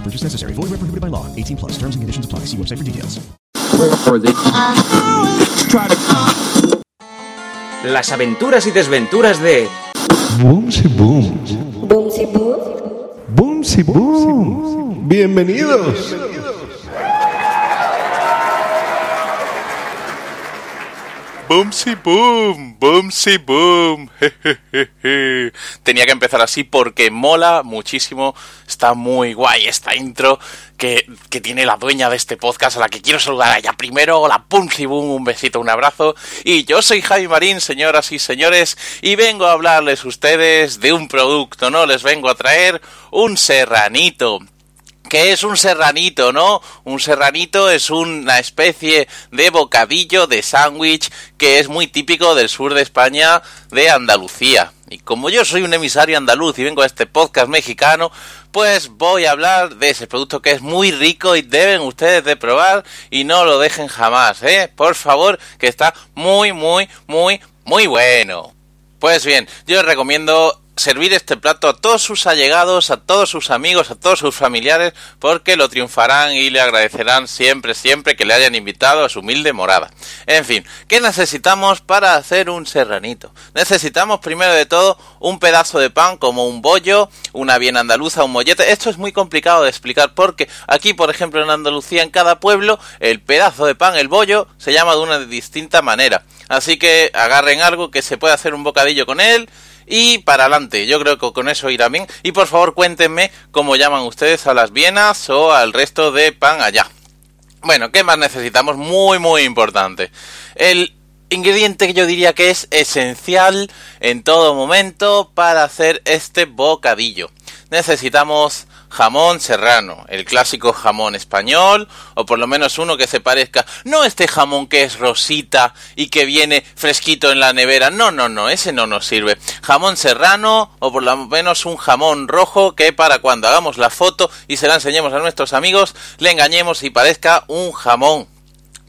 No purchase necessary. Void where prohibited by law. 18 plus. Terms and conditions apply. See website for details. Las aventuras y desventuras de Boomsy Boom. Boomsy boom. Boomsy Boom. Bienvenidos. Boom, boomsy boom. Tenía que empezar así porque mola muchísimo. Está muy guay esta intro que, que tiene la dueña de este podcast a la que quiero saludar a ella primero. Hola, boomsy boom, un besito, un abrazo. Y yo soy Javi Marín, señoras y señores, y vengo a hablarles ustedes de un producto, ¿no? Les vengo a traer un serranito. ¿Qué es un serranito, no? Un serranito es una especie de bocadillo de sándwich que es muy típico del sur de España, de Andalucía. Y como yo soy un emisario andaluz y vengo a este podcast mexicano, pues voy a hablar de ese producto que es muy rico y deben ustedes de probar y no lo dejen jamás, ¿eh? Por favor, que está muy, muy, muy, muy bueno. Pues bien, yo les recomiendo servir este plato a todos sus allegados, a todos sus amigos, a todos sus familiares, porque lo triunfarán y le agradecerán siempre, siempre que le hayan invitado a su humilde morada. En fin, ¿qué necesitamos para hacer un serranito? Necesitamos primero de todo un pedazo de pan como un bollo, una bien andaluza, un mollete. Esto es muy complicado de explicar porque aquí, por ejemplo, en Andalucía, en cada pueblo, el pedazo de pan, el bollo, se llama de una distinta manera. Así que agarren algo que se pueda hacer un bocadillo con él y para adelante. Yo creo que con eso irá bien. Y por favor cuéntenme cómo llaman ustedes a las vienas o al resto de pan allá. Bueno, ¿qué más necesitamos? Muy, muy importante. El ingrediente que yo diría que es esencial en todo momento para hacer este bocadillo. Necesitamos jamón serrano, el clásico jamón español, o por lo menos uno que se parezca, no este jamón que es rosita y que viene fresquito en la nevera, no, no, no, ese no nos sirve. Jamón serrano, o por lo menos un jamón rojo que para cuando hagamos la foto y se la enseñemos a nuestros amigos, le engañemos y parezca un jamón.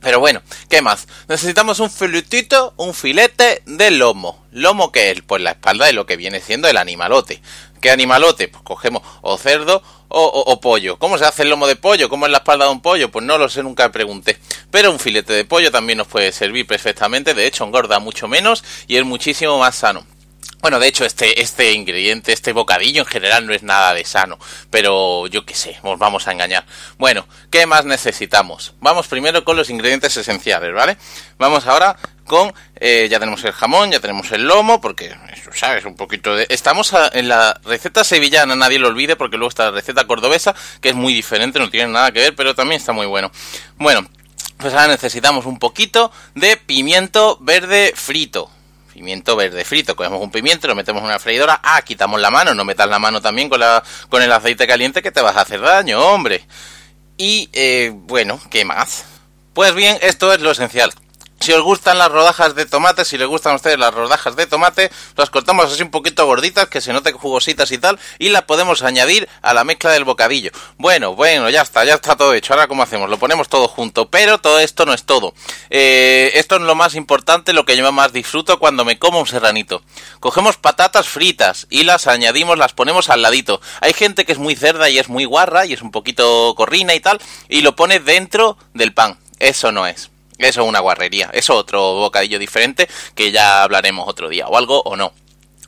Pero bueno, ¿qué más? Necesitamos un filetito, un filete de lomo. ¿Lomo qué es? Pues la espalda de lo que viene siendo el animalote. ¿Qué animalote? Pues cogemos o cerdo o, o, pollo. ¿Cómo se hace el lomo de pollo? ¿Cómo es la espalda de un pollo? Pues no lo sé, nunca pregunté. Pero un filete de pollo también nos puede servir perfectamente. De hecho, engorda mucho menos y es muchísimo más sano. Bueno, de hecho, este, este ingrediente, este bocadillo en general no es nada de sano, pero yo qué sé, os vamos a engañar. Bueno, ¿qué más necesitamos? Vamos primero con los ingredientes esenciales, ¿vale? Vamos ahora con, eh, ya tenemos el jamón, ya tenemos el lomo, porque, eso, ¿sabes? Un poquito de... Estamos en la receta sevillana, nadie lo olvide, porque luego está la receta cordobesa, que es muy diferente, no tiene nada que ver, pero también está muy bueno. Bueno, pues ahora necesitamos un poquito de pimiento verde frito pimiento verde frito. Cogemos un pimiento, lo metemos en una freidora. Ah, quitamos la mano. No metas la mano también con, la, con el aceite caliente que te vas a hacer daño, hombre. Y, eh, bueno, ¿qué más? Pues bien, esto es lo esencial. Si os gustan las rodajas de tomate, si les gustan a ustedes las rodajas de tomate, las cortamos así un poquito gorditas, que se note jugositas y tal, y las podemos añadir a la mezcla del bocadillo. Bueno, bueno, ya está, ya está todo hecho. Ahora, ¿cómo hacemos? Lo ponemos todo junto, pero todo esto no es todo. Eh, esto es lo más importante, lo que yo más disfruto cuando me como un serranito. Cogemos patatas fritas y las añadimos, las ponemos al ladito. Hay gente que es muy cerda y es muy guarra y es un poquito corrina y tal, y lo pone dentro del pan. Eso no es. Eso es una guarrería. Eso otro bocadillo diferente que ya hablaremos otro día o algo o no.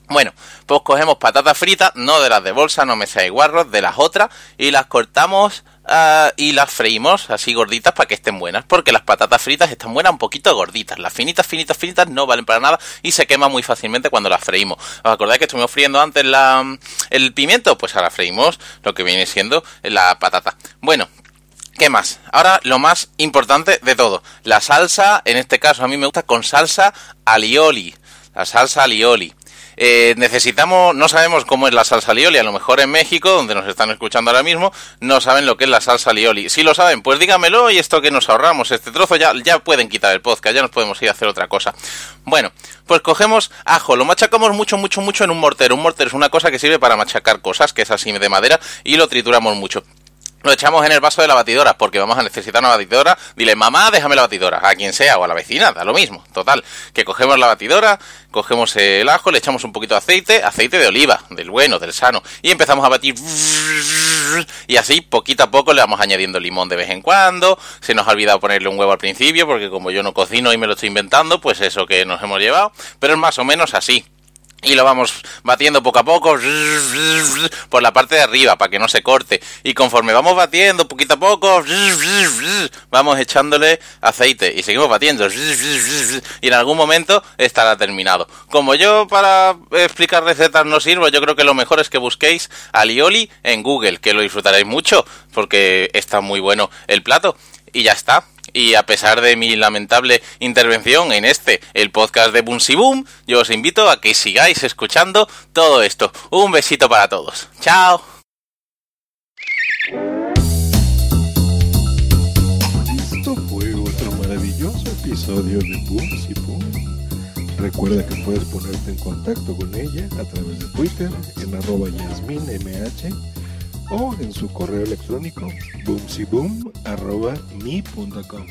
Bueno, pues cogemos patatas fritas, no de las de bolsa, no me seáis guarros, de las otras, y las cortamos ah, y las freímos así gorditas para que estén buenas, porque las patatas fritas están buenas un poquito gorditas. Las finitas, finitas, finitas no valen para nada y se queman muy fácilmente cuando las freímos. ¿Os acordáis que estuvimos friendo antes la, el pimiento? Pues ahora freímos lo que viene siendo la patata. Bueno, ¿Qué más? Ahora lo más importante de todo. La salsa, en este caso a mí me gusta con salsa alioli. La salsa alioli. Eh, necesitamos, no sabemos cómo es la salsa alioli, a lo mejor en México, donde nos están escuchando ahora mismo, no saben lo que es la salsa alioli. Si lo saben, pues dígamelo y esto que nos ahorramos, este trozo ya, ya pueden quitar el podcast, ya nos podemos ir a hacer otra cosa. Bueno, pues cogemos ajo, lo machacamos mucho, mucho, mucho en un mortero. Un mortero es una cosa que sirve para machacar cosas, que es así de madera, y lo trituramos mucho lo echamos en el vaso de la batidora, porque vamos a necesitar una batidora. Dile, mamá, déjame la batidora, a quien sea, o a la vecina, da lo mismo. Total, que cogemos la batidora, cogemos el ajo, le echamos un poquito de aceite, aceite de oliva, del bueno, del sano, y empezamos a batir. Y así, poquito a poco, le vamos añadiendo limón de vez en cuando. Se nos ha olvidado ponerle un huevo al principio, porque como yo no cocino y me lo estoy inventando, pues eso que nos hemos llevado. Pero es más o menos así y lo vamos batiendo poco a poco por la parte de arriba para que no se corte. Y conforme vamos batiendo poquito a poco vamos echándole aceite y seguimos batiendo y en algún momento estará terminado. Como yo para explicar recetas no sirvo yo creo que lo mejor es que busquéis alioli en Google que lo disfrutaréis mucho porque está muy bueno el plato y ya está y a pesar de mi lamentable intervención en este, el podcast de Boomsy Boom, yo os invito a que sigáis escuchando todo esto. Un besito para todos. ¡Chao! Esto fue otro maravilloso episodio de Boomsy Boom. Recuerda que puedes ponerte en contacto con ella a través de Twitter en arroba yasminmh o en su correo electrónico boomsyboom.me.com.